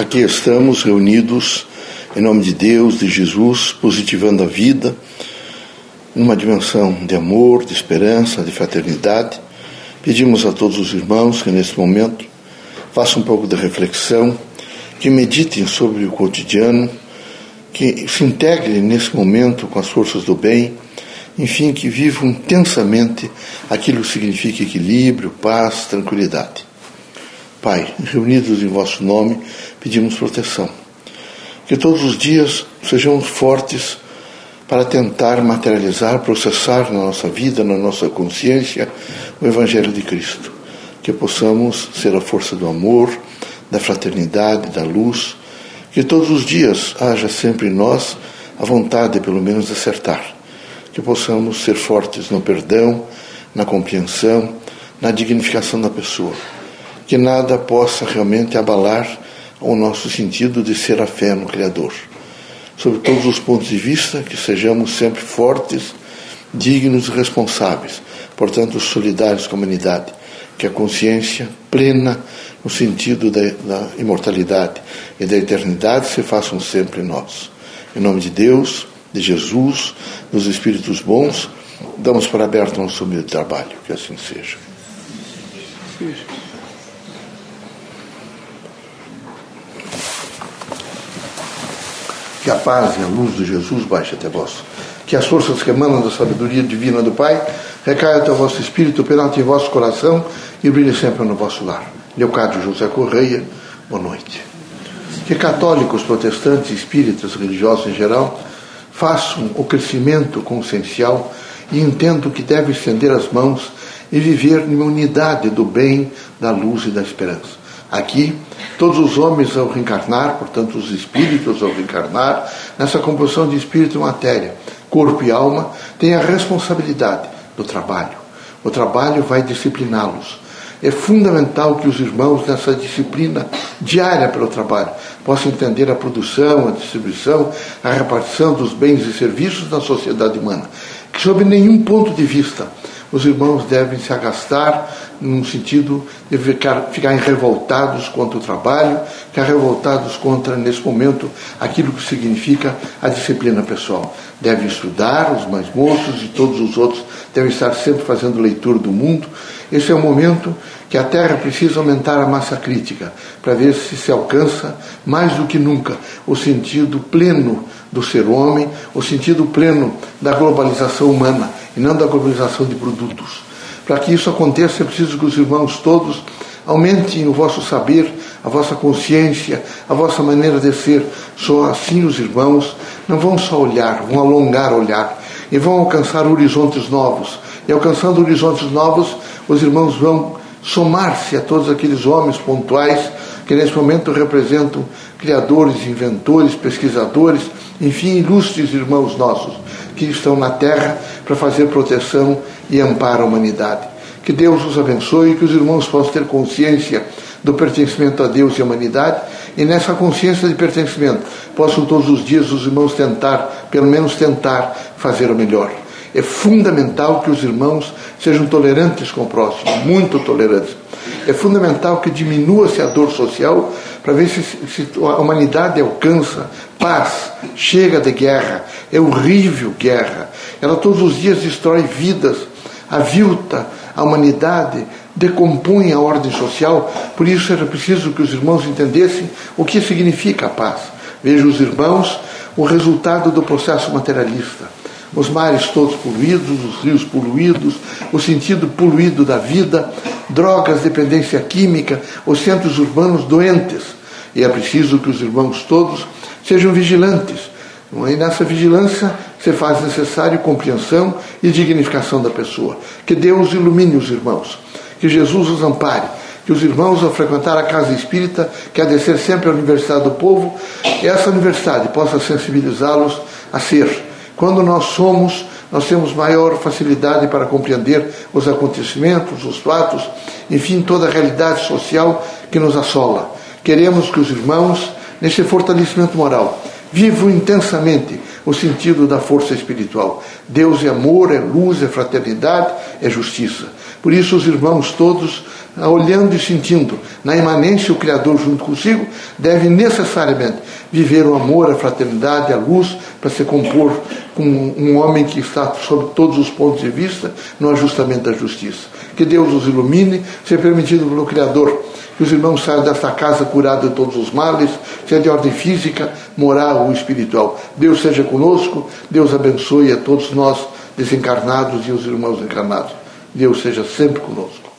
Aqui estamos reunidos em nome de Deus, de Jesus, positivando a vida, numa dimensão de amor, de esperança, de fraternidade. Pedimos a todos os irmãos que nesse momento façam um pouco de reflexão, que meditem sobre o cotidiano, que se integrem nesse momento com as forças do bem, enfim, que vivam intensamente aquilo que significa equilíbrio, paz, tranquilidade. Pai, reunidos em vosso nome, pedimos proteção. Que todos os dias sejamos fortes para tentar materializar, processar na nossa vida, na nossa consciência, o Evangelho de Cristo. Que possamos ser a força do amor, da fraternidade, da luz. Que todos os dias haja sempre em nós a vontade, pelo menos, de acertar. Que possamos ser fortes no perdão, na compreensão, na dignificação da pessoa que nada possa realmente abalar o nosso sentido de ser a fé no Criador. Sobre todos os pontos de vista, que sejamos sempre fortes, dignos e responsáveis, portanto, solidários com a humanidade, que a consciência plena no sentido da, da imortalidade e da eternidade se façam sempre nós. Em nome de Deus, de Jesus, dos Espíritos bons, damos para aberto nosso humilde trabalho. Que assim seja. Seja. Que a paz e a luz de Jesus baixe até vós. Que as forças que emanam da sabedoria divina do Pai recaiam até o vosso espírito, em vosso coração e brilhem sempre no vosso lar. Leocádio José Correia, boa noite. Que católicos, protestantes, espíritas, religiosos em geral, façam o crescimento consciencial e entendam que devem estender as mãos e viver em unidade do bem, da luz e da esperança. Aqui, Todos os homens ao reencarnar, portanto, os espíritos ao reencarnar, nessa composição de espírito e matéria, corpo e alma, têm a responsabilidade do trabalho. O trabalho vai discipliná-los. É fundamental que os irmãos, nessa disciplina diária pelo trabalho, possam entender a produção, a distribuição, a repartição dos bens e serviços na sociedade humana. Que, sob nenhum ponto de vista, os irmãos devem se agastar num sentido de ficar, ficarem revoltados contra o trabalho, ficar revoltados contra, nesse momento, aquilo que significa a disciplina pessoal. Devem estudar, os mais moços e todos os outros devem estar sempre fazendo leitura do mundo. Esse é o momento que a Terra precisa aumentar a massa crítica, para ver se se alcança, mais do que nunca, o sentido pleno do ser homem, o sentido pleno da globalização humana e não da globalização de produtos. Para que isso aconteça, é preciso que os irmãos todos aumentem o vosso saber, a vossa consciência, a vossa maneira de ser. Só assim os irmãos não vão só olhar, vão alongar olhar e vão alcançar horizontes novos. E alcançando horizontes novos, os irmãos vão somar-se a todos aqueles homens pontuais que nesse momento representam criadores, inventores, pesquisadores, enfim, ilustres irmãos nossos que estão na terra para fazer proteção e amparo à humanidade. Que Deus os abençoe e que os irmãos possam ter consciência do pertencimento a Deus e à humanidade e nessa consciência de pertencimento possam todos os dias os irmãos tentar, pelo menos tentar, fazer o melhor. É fundamental que os irmãos sejam tolerantes com o próximo, muito tolerantes. É fundamental que diminua-se a dor social para ver se, se, a humanidade alcança paz, chega de guerra. É horrível guerra. Ela todos os dias destrói vidas, avilta a humanidade, decompõe a ordem social. Por isso era preciso que os irmãos entendessem o que significa a paz. Veja os irmãos o resultado do processo materialista os mares todos poluídos, os rios poluídos, o sentido poluído da vida, drogas, dependência química, os centros urbanos doentes. E é preciso que os irmãos todos sejam vigilantes. E nessa vigilância se faz necessário compreensão e dignificação da pessoa. Que Deus ilumine os irmãos, que Jesus os ampare, que os irmãos, ao frequentar a casa espírita, que há de ser sempre a universidade do povo, essa universidade possa sensibilizá-los a ser quando nós somos, nós temos maior facilidade para compreender os acontecimentos, os fatos, enfim, toda a realidade social que nos assola. Queremos que os irmãos, nesse fortalecimento moral, vivam intensamente o sentido da força espiritual. Deus é amor, é luz, é fraternidade, é justiça. Por isso, os irmãos todos, ah, olhando e sentindo na imanência o Criador junto consigo, devem necessariamente viver o amor, a fraternidade, a luz, para se compor com um homem que está sob todos os pontos de vista no ajustamento da justiça. Que Deus os ilumine, seja permitido pelo Criador que os irmãos saiam desta casa curados de todos os males, seja de ordem física, moral ou espiritual. Deus seja conosco, Deus abençoe a todos nós desencarnados e os irmãos encarnados. Deus seja sempre conosco.